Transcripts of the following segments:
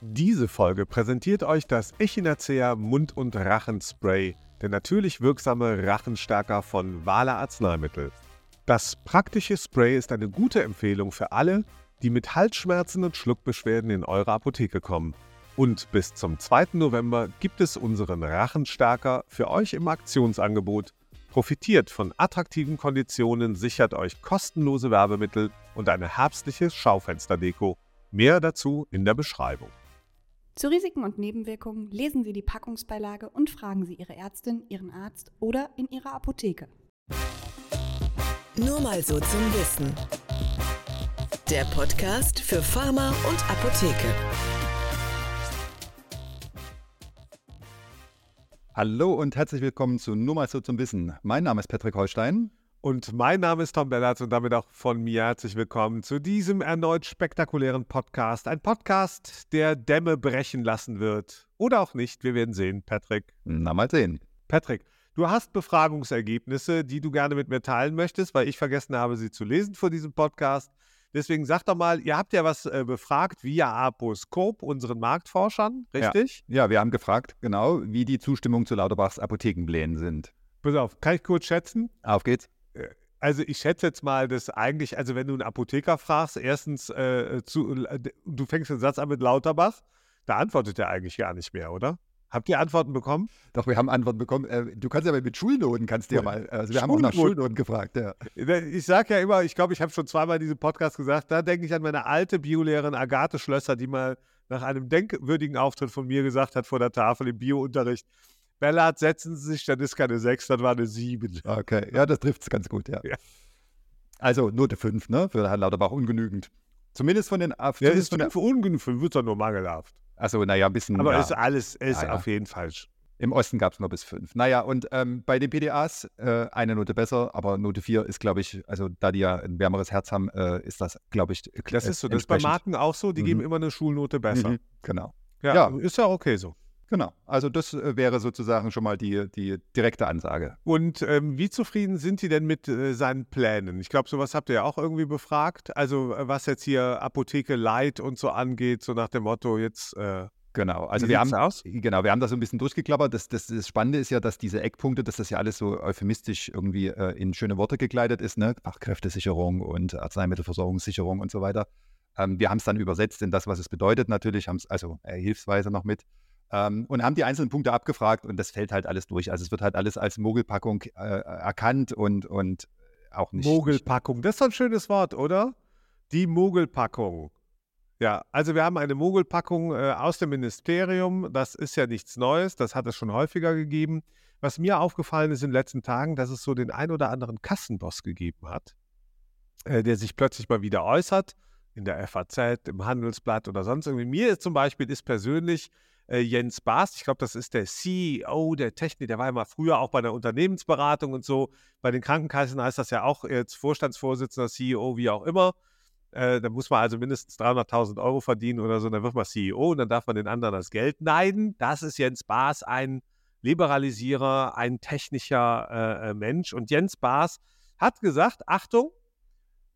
Diese Folge präsentiert euch das Echinacea Mund- und Rachenspray, der natürlich wirksame Rachenstärker von Wale Arzneimittel. Das praktische Spray ist eine gute Empfehlung für alle, die mit Halsschmerzen und Schluckbeschwerden in eure Apotheke kommen. Und bis zum 2. November gibt es unseren Rachenstärker für euch im Aktionsangebot. Profitiert von attraktiven Konditionen, sichert euch kostenlose Werbemittel und eine herbstliche Schaufensterdeko. Mehr dazu in der Beschreibung. Zu Risiken und Nebenwirkungen lesen Sie die Packungsbeilage und fragen Sie Ihre Ärztin, Ihren Arzt oder in Ihrer Apotheke. Nur mal so zum Wissen. Der Podcast für Pharma und Apotheke. Hallo und herzlich willkommen zu Nur mal so zum Wissen. Mein Name ist Patrick Holstein. Und mein Name ist Tom Bellatz und damit auch von mir herzlich willkommen zu diesem erneut spektakulären Podcast. Ein Podcast, der Dämme brechen lassen wird. Oder auch nicht, wir werden sehen, Patrick. Na, mal sehen. Patrick, du hast Befragungsergebnisse, die du gerne mit mir teilen möchtest, weil ich vergessen habe, sie zu lesen vor diesem Podcast. Deswegen sag doch mal, ihr habt ja was äh, befragt via Aposkop, unseren Marktforschern, richtig? Ja. ja, wir haben gefragt, genau, wie die Zustimmung zu Lauterbachs Apothekenplänen sind. Pass auf, kann ich kurz schätzen? Auf geht's. Also ich schätze jetzt mal, dass eigentlich, also wenn du einen Apotheker fragst, erstens, äh, zu, äh, du fängst den Satz an mit Lauterbach, da antwortet er eigentlich gar nicht mehr, oder? Habt ihr Antworten bekommen? Doch, wir haben Antworten bekommen. Äh, du kannst ja mit Schulnoten, kannst du ja mal, also wir haben auch nach Schulnoten gefragt. Ja. Ich sage ja immer, ich glaube, ich habe schon zweimal in diesem Podcast gesagt, da denke ich an meine alte Biolehrerin Agathe Schlösser, die mal nach einem denkwürdigen Auftritt von mir gesagt hat vor der Tafel im Biounterricht, Bellard, setzen Sie sich, das ist keine 6, das war eine 7. Okay, ja, das trifft es ganz gut, ja. ja. Also Note 5, ne? Für Herrn Lauterbach ungenügend. Zumindest von den. Ja, ist von der, für ungenügend, für wird es nur mangelhaft. Also, naja, ein bisschen. Aber ja. ist alles, ist ja, auf jeden Fall. Im Osten gab es nur bis 5. Naja, und ähm, bei den PDAs äh, eine Note besser, aber Note 4 ist, glaube ich, also da die ja ein wärmeres Herz haben, äh, ist das, glaube ich, Das ist so. Das ist bei Marken auch so, die mhm. geben immer eine Schulnote besser. Mhm, genau. Ja, ja, ist ja okay so. Genau, also das äh, wäre sozusagen schon mal die, die direkte Ansage. Und ähm, wie zufrieden sind Sie denn mit äh, seinen Plänen? Ich glaube, sowas habt ihr ja auch irgendwie befragt. Also äh, was jetzt hier Apotheke Light und so angeht, so nach dem Motto jetzt. Äh, genau, also wir haben aus? genau, wir haben das so ein bisschen durchgeklappert. Das, das, das, Spannende ist ja, dass diese Eckpunkte, dass das ja alles so euphemistisch irgendwie äh, in schöne Worte gekleidet ist, ne? Fachkräftesicherung und Arzneimittelversorgungssicherung und so weiter. Ähm, wir haben es dann übersetzt in das, was es bedeutet. Natürlich haben es also äh, hilfsweise noch mit. Ähm, und haben die einzelnen Punkte abgefragt und das fällt halt alles durch. Also es wird halt alles als Mogelpackung äh, erkannt und, und auch nicht. Mogelpackung, das ist ein schönes Wort, oder? Die Mogelpackung. Ja, also wir haben eine Mogelpackung äh, aus dem Ministerium. Das ist ja nichts Neues, das hat es schon häufiger gegeben. Was mir aufgefallen ist in den letzten Tagen, dass es so den ein oder anderen Kassenboss gegeben hat, äh, der sich plötzlich mal wieder äußert, in der FAZ, im Handelsblatt oder sonst irgendwie. Mir zum Beispiel ist persönlich äh, Jens Baas. Ich glaube, das ist der CEO der Technik. Der war ja mal früher auch bei der Unternehmensberatung und so. Bei den Krankenkassen heißt das ja auch jetzt Vorstandsvorsitzender, CEO, wie auch immer. Äh, da muss man also mindestens 300.000 Euro verdienen oder so. Dann wird man CEO und dann darf man den anderen das Geld neiden. Das ist Jens Baas, ein Liberalisierer, ein technischer äh, äh Mensch. Und Jens Baas hat gesagt: Achtung,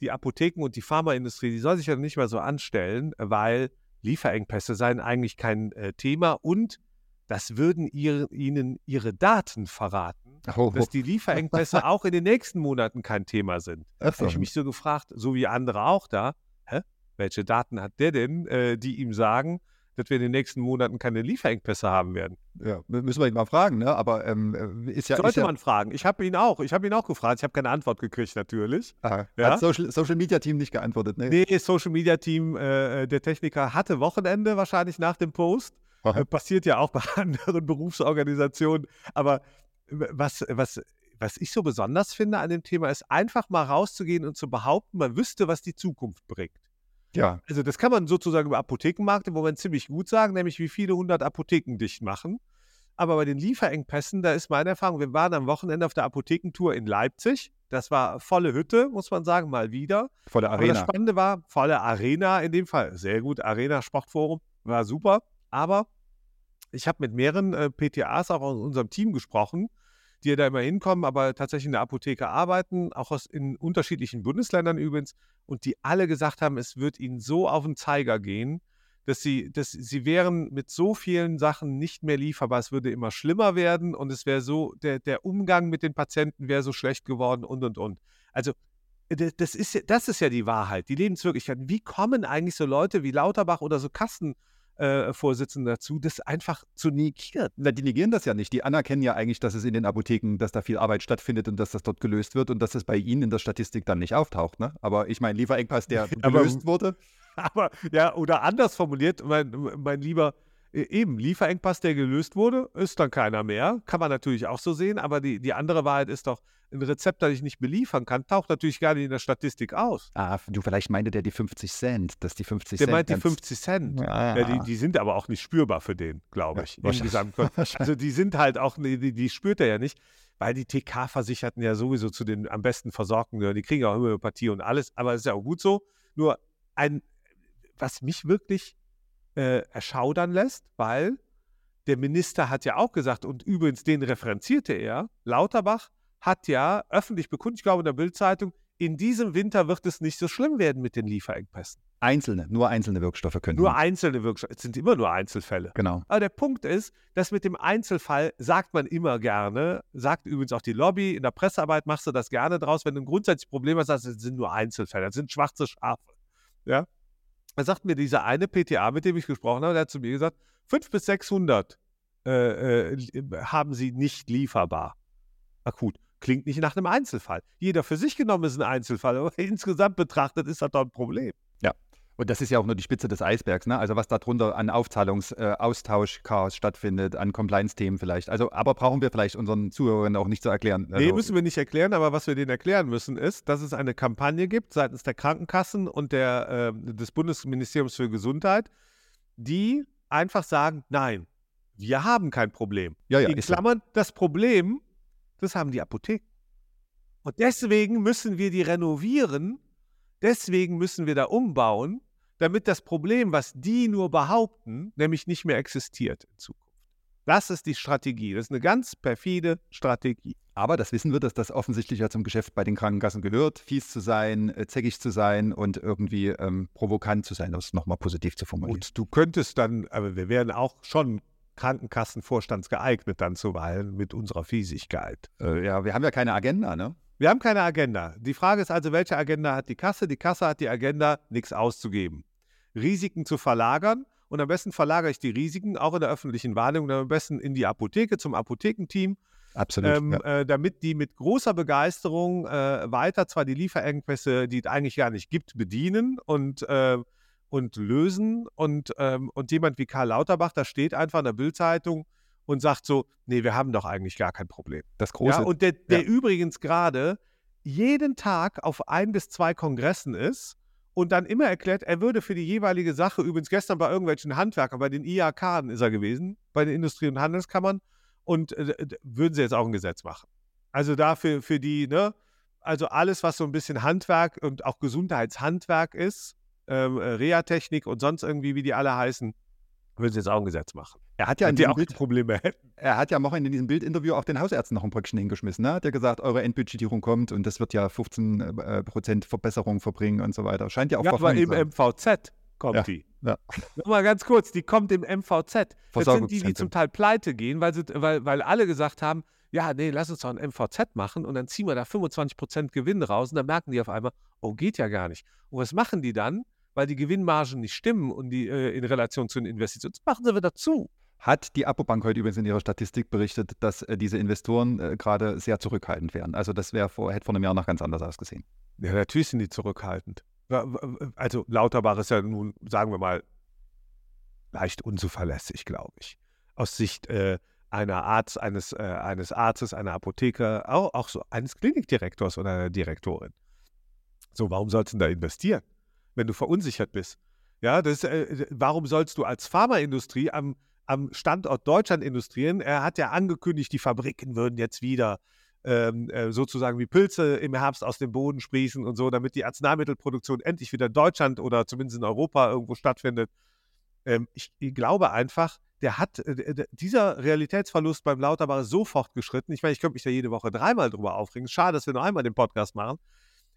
die Apotheken und die Pharmaindustrie, die soll sich ja nicht mehr so anstellen, weil Lieferengpässe seien eigentlich kein äh, Thema und das würden ihr, ihnen ihre Daten verraten, oh. dass die Lieferengpässe auch in den nächsten Monaten kein Thema sind. Da habe ich mich so gefragt, so wie andere auch da, hä? welche Daten hat der denn, äh, die ihm sagen, dass wir in den nächsten Monaten keine Lieferengpässe haben werden. Ja, müssen wir ihn mal fragen, ne? Aber ähm, ist ja. Sollte ist ja, man fragen. Ich habe ihn auch. Ich habe ihn auch gefragt. Ich habe keine Antwort gekriegt, natürlich. Aha. Ja? Hat Social, Social Media Team nicht geantwortet, ne? Nee, Social Media Team, äh, der Techniker hatte Wochenende wahrscheinlich nach dem Post. Äh, passiert ja auch bei anderen Berufsorganisationen. Aber was, was, was ich so besonders finde an dem Thema, ist einfach mal rauszugehen und zu behaupten, man wüsste, was die Zukunft bringt. Ja. Also das kann man sozusagen über Apothekenmärkte im Moment ziemlich gut sagen, nämlich wie viele hundert Apotheken dicht machen. Aber bei den Lieferengpässen, da ist meine Erfahrung, wir waren am Wochenende auf der Apothekentour in Leipzig. Das war volle Hütte, muss man sagen, mal wieder. Volle Arena. Aber das Spannende war, volle Arena in dem Fall. Sehr gut, Arena Sportforum, war super. Aber ich habe mit mehreren äh, PTAs auch aus unserem Team gesprochen die da immer hinkommen, aber tatsächlich in der Apotheke arbeiten, auch aus, in unterschiedlichen Bundesländern übrigens, und die alle gesagt haben, es wird ihnen so auf den Zeiger gehen, dass sie, dass sie wären mit so vielen Sachen nicht mehr lieferbar. Es würde immer schlimmer werden und es wäre so, der, der Umgang mit den Patienten wäre so schlecht geworden und und und. Also das ist, das ist ja die Wahrheit, die Lebenswirklichkeit. Wie kommen eigentlich so Leute wie Lauterbach oder so Kassen, äh, Vorsitzenden dazu, das einfach zu negieren. Na, die negieren das ja nicht. Die anerkennen ja eigentlich, dass es in den Apotheken, dass da viel Arbeit stattfindet und dass das dort gelöst wird und dass das bei ihnen in der Statistik dann nicht auftaucht. Ne? Aber ich meine, Lieferengpass, der gelöst wurde. Aber ja, oder anders formuliert, mein, mein lieber E, eben, Lieferengpass, der gelöst wurde, ist dann keiner mehr. Kann man natürlich auch so sehen, aber die, die andere Wahrheit ist doch, ein Rezept, das ich nicht beliefern kann, taucht natürlich gar nicht in der Statistik aus. Ah, du, vielleicht meinte der die 50 Cent, dass die 50 der Cent. Der meint die 50 Cent. Ja, ja. Die, die, sind aber auch nicht spürbar für den, glaube ich. Ja, also die sind halt auch, die, die spürt er ja nicht, weil die TK-Versicherten ja sowieso zu den am besten Versorgten gehören. Die kriegen auch Homöopathie und alles, aber es ist ja auch gut so. Nur ein, was mich wirklich äh, erschaudern lässt, weil der Minister hat ja auch gesagt, und übrigens den referenzierte er, Lauterbach hat ja öffentlich bekundet, ich glaube in der Bildzeitung, in diesem Winter wird es nicht so schlimm werden mit den Lieferengpässen. Einzelne, nur einzelne Wirkstoffe können. Nur einzelne Wirkstoffe, es sind immer nur Einzelfälle. Genau. Aber der Punkt ist, dass mit dem Einzelfall sagt man immer gerne, sagt übrigens auch die Lobby, in der Pressearbeit machst du das gerne draus, wenn du ein grundsätzliches Problem hast, das sind nur Einzelfälle, das sind schwarze Schafe. Ja? Da sagt mir dieser eine PTA, mit dem ich gesprochen habe, der hat zu mir gesagt, 500 bis 600 äh, äh, haben sie nicht lieferbar. Akut. Klingt nicht nach einem Einzelfall. Jeder für sich genommen ist ein Einzelfall, aber insgesamt betrachtet ist das doch ein Problem. Ja. Und das ist ja auch nur die Spitze des Eisbergs, ne? Also was darunter an Aufzahlungsaustausch, äh, stattfindet, an Compliance-Themen vielleicht. Also, aber brauchen wir vielleicht unseren Zuhörern auch nicht zu erklären. Also, nee, müssen wir nicht erklären, aber was wir denen erklären müssen, ist, dass es eine Kampagne gibt seitens der Krankenkassen und der, äh, des Bundesministeriums für Gesundheit, die einfach sagen, nein, wir haben kein Problem. Ja, ja, In Klammern, das Problem, das haben die Apotheken. Und deswegen müssen wir die renovieren, Deswegen müssen wir da umbauen, damit das Problem, was die nur behaupten, nämlich nicht mehr existiert in Zukunft. Das ist die Strategie. Das ist eine ganz perfide Strategie. Aber das wissen wir, dass das offensichtlich ja zum Geschäft bei den Krankenkassen gehört, fies zu sein, äh, zäckig zu sein und irgendwie ähm, provokant zu sein, das nochmal positiv zu formulieren. Und du könntest dann, aber wir wären auch schon Krankenkassenvorstandsgeeignet dann zuweilen mit unserer Fiesigkeit. Äh, ja, wir haben ja keine Agenda, ne? Wir haben keine Agenda. Die Frage ist also, welche Agenda hat die Kasse? Die Kasse hat die Agenda, nichts auszugeben. Risiken zu verlagern. Und am besten verlagere ich die Risiken auch in der öffentlichen Wahrnehmung, am besten in die Apotheke, zum Apothekenteam. Absolut. Ähm, ja. äh, damit die mit großer Begeisterung äh, weiter zwar die Lieferengpässe, die es eigentlich gar nicht gibt, bedienen und, äh, und lösen. Und, ähm, und jemand wie Karl Lauterbach, da steht einfach in der Bildzeitung, und sagt so, nee, wir haben doch eigentlich gar kein Problem. Das große. Ja, und der, der ja. übrigens gerade jeden Tag auf ein bis zwei Kongressen ist und dann immer erklärt, er würde für die jeweilige Sache, übrigens gestern bei irgendwelchen Handwerkern, bei den IAK ist er gewesen, bei den Industrie- und Handelskammern, und äh, würden sie jetzt auch ein Gesetz machen. Also dafür für die, ne, also alles, was so ein bisschen Handwerk und auch Gesundheitshandwerk ist, ähm, äh, Reha-Technik und sonst irgendwie, wie die alle heißen, würden sie jetzt auch ein Gesetz machen. Er hat ja in auch Bild, Probleme. Er hat ja am Wochenende in diesem Bildinterview auch den Hausärzten noch ein Bröckchen hingeschmissen. Ne? Hat ja gesagt, eure Endbudgetierung kommt und das wird ja 15 äh, Prozent Verbesserung verbringen und so weiter. Scheint ja auch ja, aber im MVZ kommt ja. die. Ja. Nochmal ganz kurz, die kommt im MVZ. Das sind die, die zum Teil pleite gehen, weil, sie, weil, weil alle gesagt haben, ja, nee, lass uns doch ein MVZ machen und dann ziehen wir da 25 Prozent Gewinn raus und dann merken die auf einmal, oh, geht ja gar nicht. Und was machen die dann? Weil die Gewinnmargen nicht stimmen und die äh, in Relation zu den Investitionen, das machen sie wieder zu hat die Apobank heute übrigens in ihrer Statistik berichtet, dass äh, diese Investoren äh, gerade sehr zurückhaltend wären. Also das wäre vor, hätte vor einem Jahr noch ganz anders ausgesehen. Ja, natürlich sind die zurückhaltend. Also Lauterbach ist ja nun, sagen wir mal, leicht unzuverlässig, glaube ich. Aus Sicht äh, einer Arzt, eines, äh, eines Arztes, einer Apotheker, auch, auch so eines Klinikdirektors oder einer Direktorin. So, warum sollst du da investieren, wenn du verunsichert bist? Ja, das, äh, warum sollst du als Pharmaindustrie am am Standort Deutschland industrieren. Er hat ja angekündigt, die Fabriken würden jetzt wieder ähm, äh, sozusagen wie Pilze im Herbst aus dem Boden sprießen und so, damit die Arzneimittelproduktion endlich wieder in Deutschland oder zumindest in Europa irgendwo stattfindet. Ähm, ich, ich, glaube einfach, der hat, äh, dieser Realitätsverlust beim Lauterbach ist so fortgeschritten. Ich meine, ich könnte mich da jede Woche dreimal drüber aufregen. Schade, dass wir nur einmal den Podcast machen.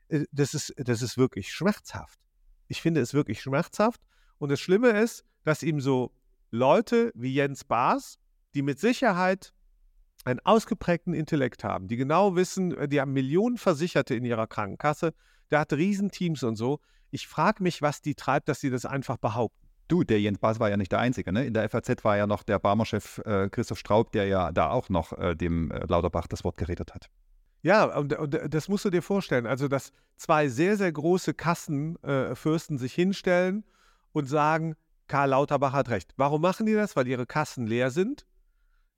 Äh, das, ist, das ist wirklich schmerzhaft. Ich finde es wirklich schmerzhaft. Und das Schlimme ist, dass ihm so Leute wie Jens Baas, die mit Sicherheit einen ausgeprägten Intellekt haben, die genau wissen, äh, die haben Millionen Versicherte in ihrer Krankenkasse, der hat Riesenteams und so. Ich frage mich, was die treibt, dass sie das einfach behaupten. Du, der Jens Baas war ja nicht der Einzige. Ne? In der FAZ war ja noch der Barmer-Chef äh, Christoph Straub, der ja da auch noch äh, dem äh, Lauterbach das Wort geredet hat. Ja, und, und, das musst du dir vorstellen. Also, dass zwei sehr, sehr große Kassenfürsten sich hinstellen und sagen, Karl Lauterbach hat recht. Warum machen die das? Weil ihre Kassen leer sind.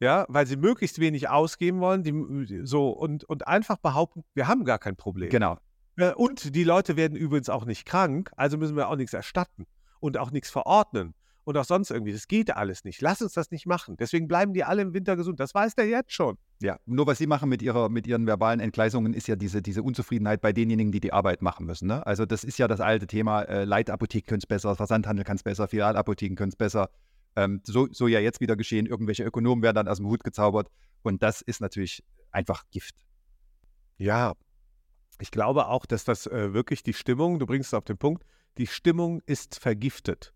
Ja, weil sie möglichst wenig ausgeben wollen, die, so und, und einfach behaupten, wir haben gar kein Problem. Genau. Äh, und die Leute werden übrigens auch nicht krank, also müssen wir auch nichts erstatten und auch nichts verordnen und auch sonst irgendwie. Das geht alles nicht. Lass uns das nicht machen. Deswegen bleiben die alle im Winter gesund. Das weiß der jetzt schon. Ja, nur was sie machen mit, ihrer, mit ihren verbalen Entgleisungen, ist ja diese, diese Unzufriedenheit bei denjenigen, die die Arbeit machen müssen. Ne? Also das ist ja das alte Thema, äh, Leitapotheken können es besser, Versandhandel kann es besser, Filialapotheken können es besser. Ähm, so, so ja jetzt wieder geschehen, irgendwelche Ökonomen werden dann aus dem Hut gezaubert und das ist natürlich einfach Gift. Ja, ich glaube auch, dass das äh, wirklich die Stimmung, du bringst es auf den Punkt, die Stimmung ist vergiftet.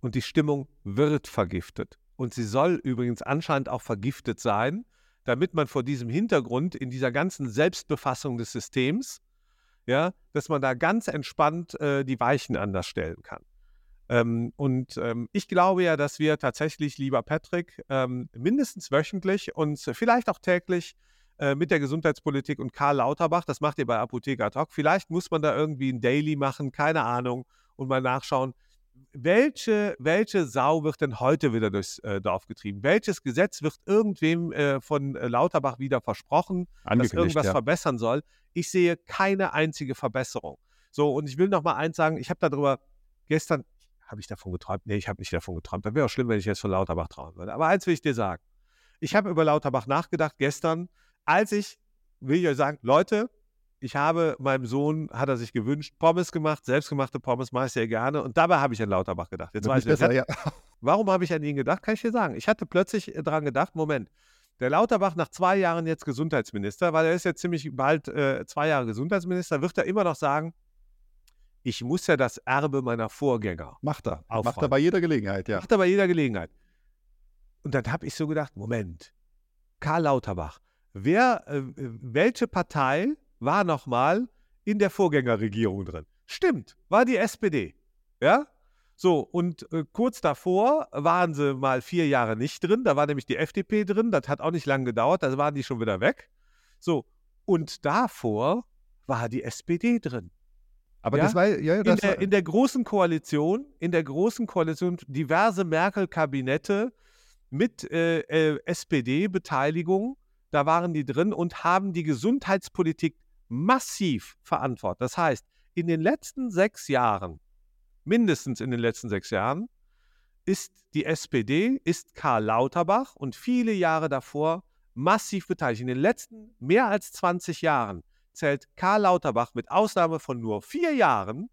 Und die Stimmung wird vergiftet. Und sie soll übrigens anscheinend auch vergiftet sein, damit man vor diesem Hintergrund in dieser ganzen Selbstbefassung des Systems, ja, dass man da ganz entspannt äh, die Weichen anders stellen kann. Ähm, und ähm, ich glaube ja, dass wir tatsächlich, lieber Patrick, ähm, mindestens wöchentlich und vielleicht auch täglich äh, mit der Gesundheitspolitik und Karl Lauterbach, das macht ihr bei Apotheker Talk, vielleicht muss man da irgendwie ein Daily machen, keine Ahnung, und mal nachschauen, welche, welche Sau wird denn heute wieder durchs äh, Dorf getrieben? Welches Gesetz wird irgendwem äh, von äh, Lauterbach wieder versprochen, dass irgendwas ja. verbessern soll? Ich sehe keine einzige Verbesserung. So, und ich will noch mal eins sagen, ich habe darüber gestern, habe ich davon geträumt? Nee, ich habe nicht davon geträumt. Das wäre auch schlimm, wenn ich jetzt von Lauterbach trauen würde. Aber eins will ich dir sagen. Ich habe über Lauterbach nachgedacht gestern, als ich, will ich euch sagen, Leute, ich habe meinem Sohn, hat er sich gewünscht, Pommes gemacht, selbstgemachte Pommes mache ich sehr gerne. Und dabei habe ich an Lauterbach gedacht. Jetzt weiß ich, besser, ja. Warum habe ich an ihn gedacht? Kann ich dir sagen. Ich hatte plötzlich äh, daran gedacht, Moment, der Lauterbach nach zwei Jahren jetzt Gesundheitsminister, weil er ist jetzt ziemlich bald äh, zwei Jahre Gesundheitsminister, wird er immer noch sagen, ich muss ja das Erbe meiner Vorgänger. Macht er. Aufräumen. Macht er bei jeder Gelegenheit, ja. Macht er bei jeder Gelegenheit. Und dann habe ich so gedacht, Moment, Karl Lauterbach, wer, äh, welche Partei war nochmal in der Vorgängerregierung drin? Stimmt, war die SPD. Ja? So, und äh, kurz davor waren sie mal vier Jahre nicht drin. Da war nämlich die FDP drin. Das hat auch nicht lange gedauert. Da waren die schon wieder weg. So, und davor war die SPD drin. Aber Ja? das war, ja, In das der, war, in der großen Koalition, in der großen Koalition diverse Merkel-Kabinette mit äh, äh, SPD-Beteiligung, da waren die drin und haben die Gesundheitspolitik massiv verantwortet. Das heißt, in den letzten sechs Jahren, mindestens in den letzten sechs Jahren, ist die SPD, ist Karl Lauterbach und viele Jahre davor massiv beteiligt. In den letzten mehr als 20 Jahren zählt Karl Lauterbach mit Ausnahme von nur vier Jahren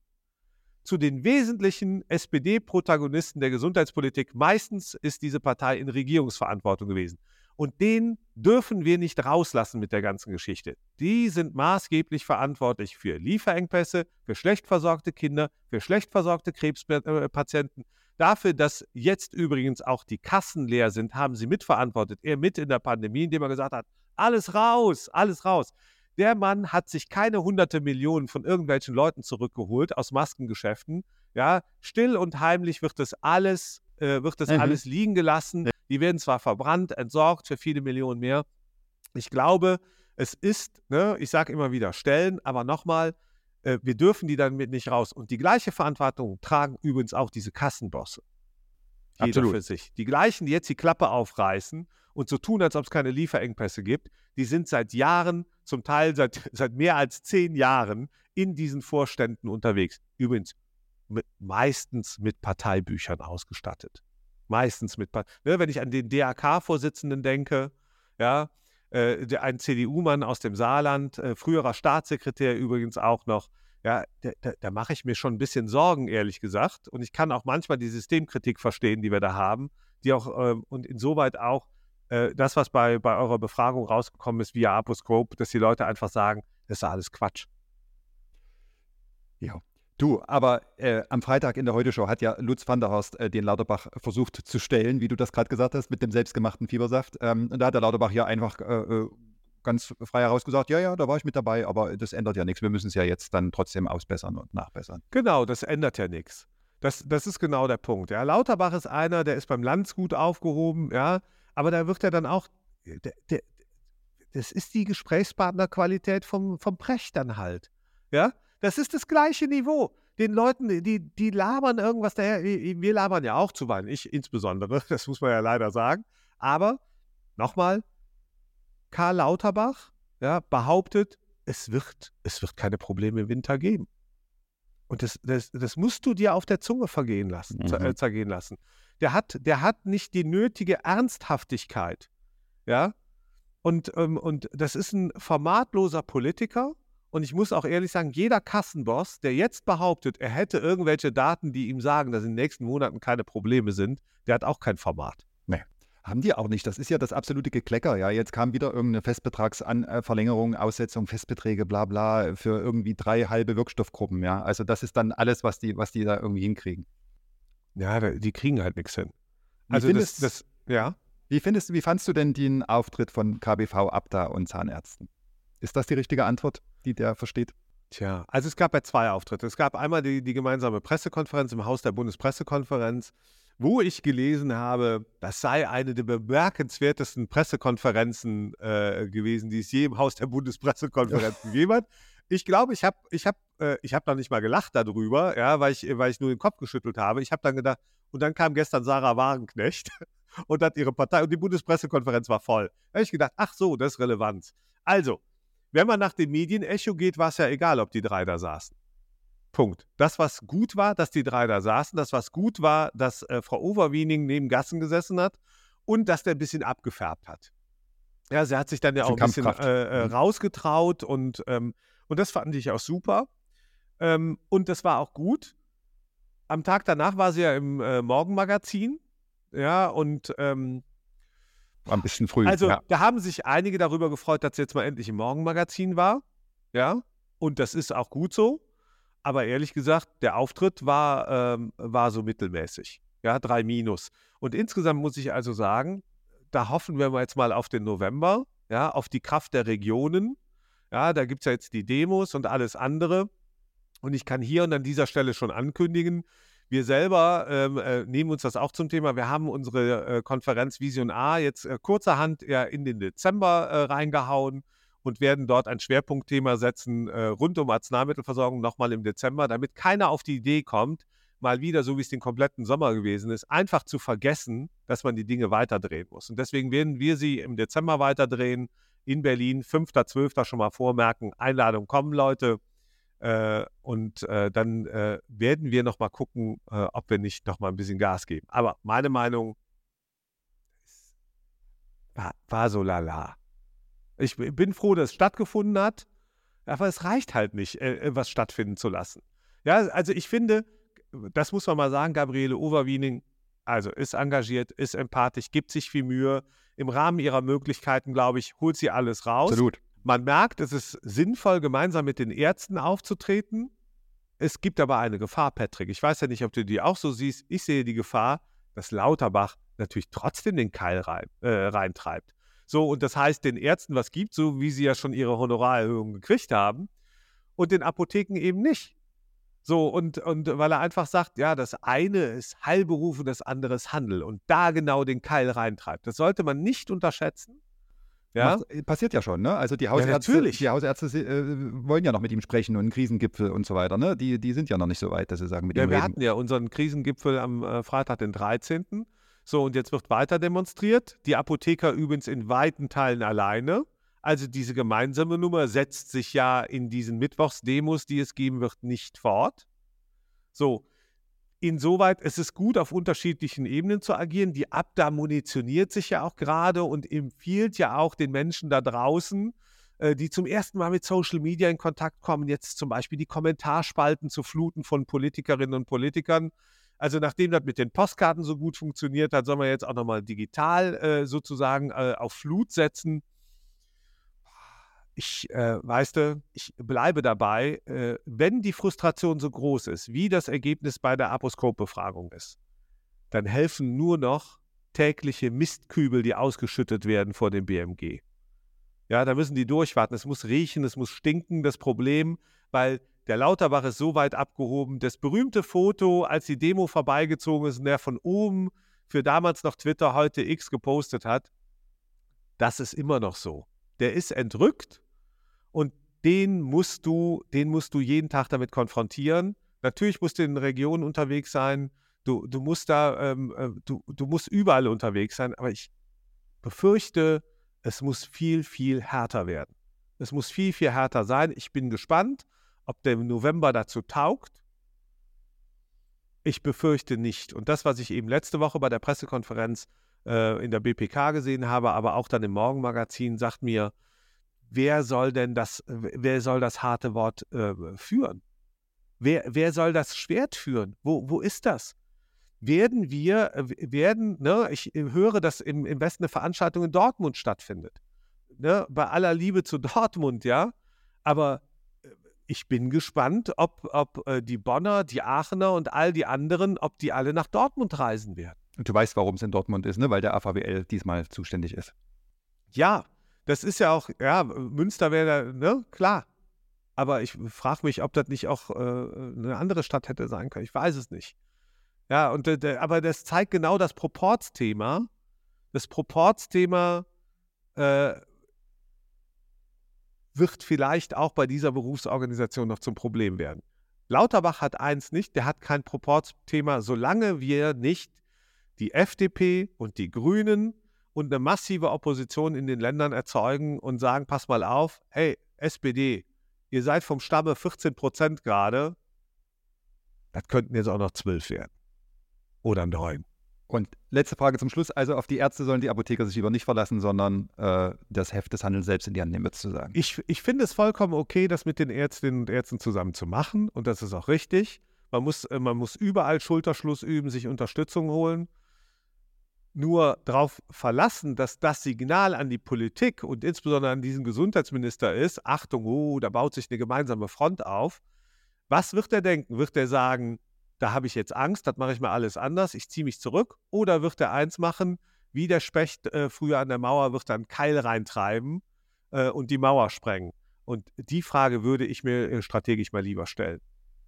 zu den wesentlichen SPD-Protagonisten der Gesundheitspolitik. Meistens ist diese Partei in Regierungsverantwortung gewesen. Und den dürfen wir nicht rauslassen mit der ganzen Geschichte. Die sind maßgeblich verantwortlich für Lieferengpässe, für schlecht versorgte Kinder, für schlecht versorgte Krebspatienten. Dafür, dass jetzt übrigens auch die Kassen leer sind, haben sie mitverantwortet. Er mit in der Pandemie, indem er gesagt hat, alles raus, alles raus. Der Mann hat sich keine hunderte Millionen von irgendwelchen Leuten zurückgeholt aus Maskengeschäften. Ja, still und heimlich wird das alles, äh, wird das Mhm. alles liegen gelassen. Die werden zwar verbrannt, entsorgt für viele Millionen mehr. Ich glaube, es ist, ne, ich sage immer wieder, Stellen, aber nochmal, äh, wir dürfen die dann mit nicht raus. Und die gleiche Verantwortung tragen übrigens auch diese Kassenbosse. Jeder Absolut. für sich. Die gleichen, die jetzt die Klappe aufreißen und so tun, als ob es keine Lieferengpässe gibt, die sind seit Jahren, zum Teil seit, seit mehr als zehn Jahren in diesen Vorständen unterwegs. Übrigens mit, meistens mit Parteibüchern ausgestattet. Meistens mit, ne, wenn ich an den DAK-Vorsitzenden denke, ja, äh, ein CDU-Mann aus dem Saarland, äh, früherer Staatssekretär übrigens auch noch, ja, da, da, da mache ich mir schon ein bisschen Sorgen, ehrlich gesagt. Und ich kann auch manchmal die Systemkritik verstehen, die wir da haben, die auch ähm, und insoweit auch äh, das, was bei, bei eurer Befragung rausgekommen ist via Aposcope, dass die Leute einfach sagen, das ist alles Quatsch. Du, aber äh, am Freitag in der Heute-Show hat ja Lutz van der Horst äh, den Lauterbach versucht zu stellen, wie du das gerade gesagt hast, mit dem selbstgemachten Fiebersaft. Ähm, und da hat der Lauterbach ja einfach äh, äh ganz frei heraus gesagt, ja, ja, da war ich mit dabei, aber das ändert ja nichts. Wir müssen es ja jetzt dann trotzdem ausbessern und nachbessern. Genau, das ändert ja nichts. Das, das ist genau der Punkt. Ja. Lauterbach ist einer, der ist beim Landsgut aufgehoben, ja, aber da wird er dann auch, der, der, das ist die Gesprächspartnerqualität vom, vom Precht dann halt. Ja, das ist das gleiche Niveau. Den Leuten, die, die labern irgendwas daher. Wir labern ja auch zuweilen, ich insbesondere, das muss man ja leider sagen. Aber nochmal, Karl Lauterbach ja, behauptet, es wird, es wird keine Probleme im Winter geben. Und das, das, das musst du dir auf der Zunge vergehen lassen, mhm. äh, zergehen lassen. Der hat, der hat nicht die nötige Ernsthaftigkeit. Ja. Und, ähm, und das ist ein formatloser Politiker, und ich muss auch ehrlich sagen, jeder Kassenboss, der jetzt behauptet, er hätte irgendwelche Daten, die ihm sagen, dass in den nächsten Monaten keine Probleme sind, der hat auch kein Format. Nee. Haben die auch nicht. Das ist ja das absolute Geklecker. Ja, jetzt kam wieder irgendeine Festbetragsverlängerung, Aussetzung, Festbeträge, bla bla, für irgendwie drei halbe Wirkstoffgruppen. Ja, also das ist dann alles, was die, was die da irgendwie hinkriegen. Ja, die kriegen halt nichts hin. Wie also findest, das, das, ja. Wie findest wie fandst du denn den Auftritt von KBV, Abda und Zahnärzten? Ist das die richtige Antwort? die der versteht? Tja, also es gab ja zwei Auftritte. Es gab einmal die, die gemeinsame Pressekonferenz im Haus der Bundespressekonferenz, wo ich gelesen habe, das sei eine der bemerkenswertesten Pressekonferenzen äh, gewesen, die es je im Haus der Bundespressekonferenz gegeben hat. Ich glaube, ich habe ich hab, äh, hab noch nicht mal gelacht darüber, ja, weil, ich, weil ich nur den Kopf geschüttelt habe. Ich habe dann gedacht, und dann kam gestern Sarah Wagenknecht und hat ihre Partei, und die Bundespressekonferenz war voll. Da habe ich gedacht, ach so, das ist relevant. Also, wenn man nach dem Medienecho geht, war es ja egal, ob die drei da saßen. Punkt. Das, was gut war, dass die drei da saßen, das, was gut war, dass äh, Frau Overwiening neben Gassen gesessen hat und dass der ein bisschen abgefärbt hat. Ja, sie hat sich dann ja auch ein bisschen äh, äh, mhm. rausgetraut und, ähm, und das fand ich auch super. Ähm, und das war auch gut. Am Tag danach war sie ja im äh, Morgenmagazin. Ja, und ähm, war ein bisschen früh. Also, ja. da haben sich einige darüber gefreut, dass sie jetzt mal endlich im Morgenmagazin war. Ja. Und das ist auch gut so. Aber ehrlich gesagt, der Auftritt war, ähm, war so mittelmäßig. Ja, drei Minus. Und insgesamt muss ich also sagen, da hoffen wir jetzt mal auf den November, ja, auf die Kraft der Regionen. Ja, da gibt es ja jetzt die Demos und alles andere. Und ich kann hier und an dieser Stelle schon ankündigen, wir selber ähm, äh, nehmen uns das auch zum Thema. Wir haben unsere äh, Konferenz Vision A jetzt äh, kurzerhand ja in den Dezember äh, reingehauen und werden dort ein Schwerpunktthema setzen äh, rund um Arzneimittelversorgung nochmal im Dezember, damit keiner auf die Idee kommt, mal wieder, so wie es den kompletten Sommer gewesen ist, einfach zu vergessen, dass man die Dinge weiterdrehen muss. Und deswegen werden wir sie im Dezember weiterdrehen in Berlin, 5.12. schon mal vormerken. Einladung kommen, Leute. Äh, und äh, dann äh, werden wir noch mal gucken, äh, ob wir nicht noch mal ein bisschen Gas geben. Aber meine Meinung war, war so lala. Ich bin froh, dass es stattgefunden hat, aber es reicht halt nicht, äh, was stattfinden zu lassen. Ja, also ich finde, das muss man mal sagen, Gabriele Overwiening, also ist engagiert, ist empathisch, gibt sich viel Mühe. Im Rahmen ihrer Möglichkeiten, glaube ich, holt sie alles raus. Absolut. Man merkt, es ist sinnvoll, gemeinsam mit den Ärzten aufzutreten. Es gibt aber eine Gefahr, Patrick. Ich weiß ja nicht, ob du die auch so siehst. Ich sehe die Gefahr, dass Lauterbach natürlich trotzdem den Keil rein, äh, reintreibt. So, und das heißt, den Ärzten was gibt, so wie sie ja schon ihre Honorarerhöhung gekriegt haben, und den Apotheken eben nicht. So, und, und weil er einfach sagt, ja, das eine ist Heilberuf und das andere ist Handel und da genau den Keil reintreibt. Das sollte man nicht unterschätzen. Ja? Macht, äh, passiert ja schon, ne? Also die Hausärzte, ja, die Hausärzte äh, wollen ja noch mit ihm sprechen und einen Krisengipfel und so weiter, ne? Die, die sind ja noch nicht so weit, dass sie sagen, mit ja, ihm wir reden. hatten ja unseren Krisengipfel am äh, Freitag, den 13. So, und jetzt wird weiter demonstriert. Die Apotheker übrigens in weiten Teilen alleine. Also diese gemeinsame Nummer setzt sich ja in diesen Mittwochsdemos, die es geben wird, nicht fort. So, insoweit ist es gut, auf unterschiedlichen Ebenen zu agieren. Die Abda munitioniert sich ja auch gerade und empfiehlt ja auch den Menschen da draußen, äh, die zum ersten Mal mit Social Media in Kontakt kommen, jetzt zum Beispiel die Kommentarspalten zu fluten von Politikerinnen und Politikern. Also nachdem das mit den Postkarten so gut funktioniert hat, soll man jetzt auch nochmal digital äh, sozusagen äh, auf Flut setzen. Ich, äh, weißt ich bleibe dabei, äh, wenn die Frustration so groß ist, wie das Ergebnis bei der Aposkop-Befragung ist, dann helfen nur noch tägliche Mistkübel, die ausgeschüttet werden vor dem BMG. Ja, da müssen die durchwarten. Es muss riechen, es muss stinken. Das Problem, weil der Lauterbach ist so weit abgehoben. Das berühmte Foto, als die Demo vorbeigezogen ist und der von oben für damals noch Twitter, heute X gepostet hat, das ist immer noch so. Der ist entrückt und den musst du, den musst du jeden Tag damit konfrontieren. Natürlich musst du in Regionen unterwegs sein. Du, du musst da, ähm, äh, du, du musst überall unterwegs sein, aber ich befürchte, es muss viel, viel härter werden. Es muss viel, viel härter sein. Ich bin gespannt, ob der November dazu taugt. Ich befürchte nicht. Und das, was ich eben letzte Woche bei der Pressekonferenz äh, in der BPK gesehen habe, aber auch dann im Morgenmagazin, sagt mir, wer soll denn das, wer soll das harte Wort äh, führen? Wer, wer soll das Schwert führen? Wo, wo ist das? Werden wir, äh, werden, ne, ich höre, dass im, im Westen eine Veranstaltung in Dortmund stattfindet. Ne, bei aller Liebe zu Dortmund, ja. Aber äh, ich bin gespannt, ob, ob äh, die Bonner, die Aachener und all die anderen, ob die alle nach Dortmund reisen werden. Und du weißt, warum es in Dortmund ist, ne? weil der AVWL diesmal zuständig ist. Ja, das ist ja auch, ja, Münster wäre da, ne, klar. Aber ich frage mich, ob das nicht auch äh, eine andere Stadt hätte sein können. Ich weiß es nicht. Ja, und äh, aber das zeigt genau das Proportsthema. Das Proportsthema äh, wird vielleicht auch bei dieser Berufsorganisation noch zum Problem werden. Lauterbach hat eins nicht, der hat kein Proportsthema, solange wir nicht die FDP und die Grünen und eine massive Opposition in den Ländern erzeugen und sagen, pass mal auf, hey, SPD, ihr seid vom Stamme 14 Prozent gerade, das könnten jetzt auch noch 12 werden. Oder 9. Und letzte Frage zum Schluss. Also auf die Ärzte sollen die Apotheker sich lieber nicht verlassen, sondern äh, das Heft des Handels selbst in die Hand nehmen, würdest du sagen? Ich, ich finde es vollkommen okay, das mit den Ärztinnen und Ärzten zusammen zu machen. Und das ist auch richtig. Man muss, äh, man muss überall Schulterschluss üben, sich Unterstützung holen nur darauf verlassen, dass das Signal an die Politik und insbesondere an diesen Gesundheitsminister ist, Achtung, oh, da baut sich eine gemeinsame Front auf. Was wird er denken? Wird er sagen, da habe ich jetzt Angst, das mache ich mal alles anders, ich ziehe mich zurück? Oder wird er eins machen, wie der Specht äh, früher an der Mauer, wird dann Keil reintreiben äh, und die Mauer sprengen? Und die Frage würde ich mir äh, strategisch mal lieber stellen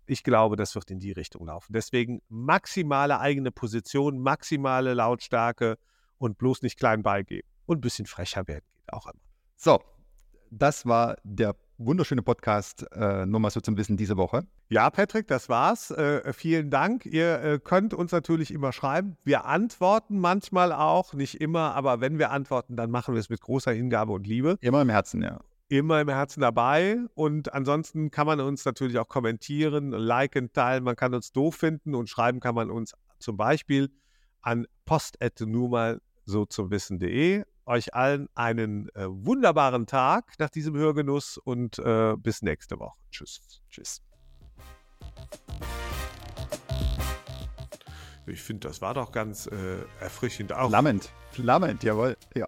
ich glaube, das wird in die Richtung laufen. Deswegen maximale eigene Position, maximale Lautstärke und bloß nicht klein beigeben. Und ein bisschen frecher werden geht auch immer. So, das war der wunderschöne Podcast, äh, nur mal so zum Wissen diese Woche. Ja, Patrick, das war's. Äh, vielen Dank. Ihr äh, könnt uns natürlich immer schreiben. Wir antworten manchmal auch, nicht immer, aber wenn wir antworten, dann machen wir es mit großer Hingabe und Liebe. Immer im Herzen, ja immer im Herzen dabei. Und ansonsten kann man uns natürlich auch kommentieren, liken, teilen. Man kann uns doof finden und schreiben kann man uns zum Beispiel an post.numal so zum Wissen.de. Euch allen einen äh, wunderbaren Tag nach diesem Hörgenuss und äh, bis nächste Woche. Tschüss. Tschüss. Ich finde, das war doch ganz äh, erfrischend auch. Flammend, flammend, jawohl. Ja.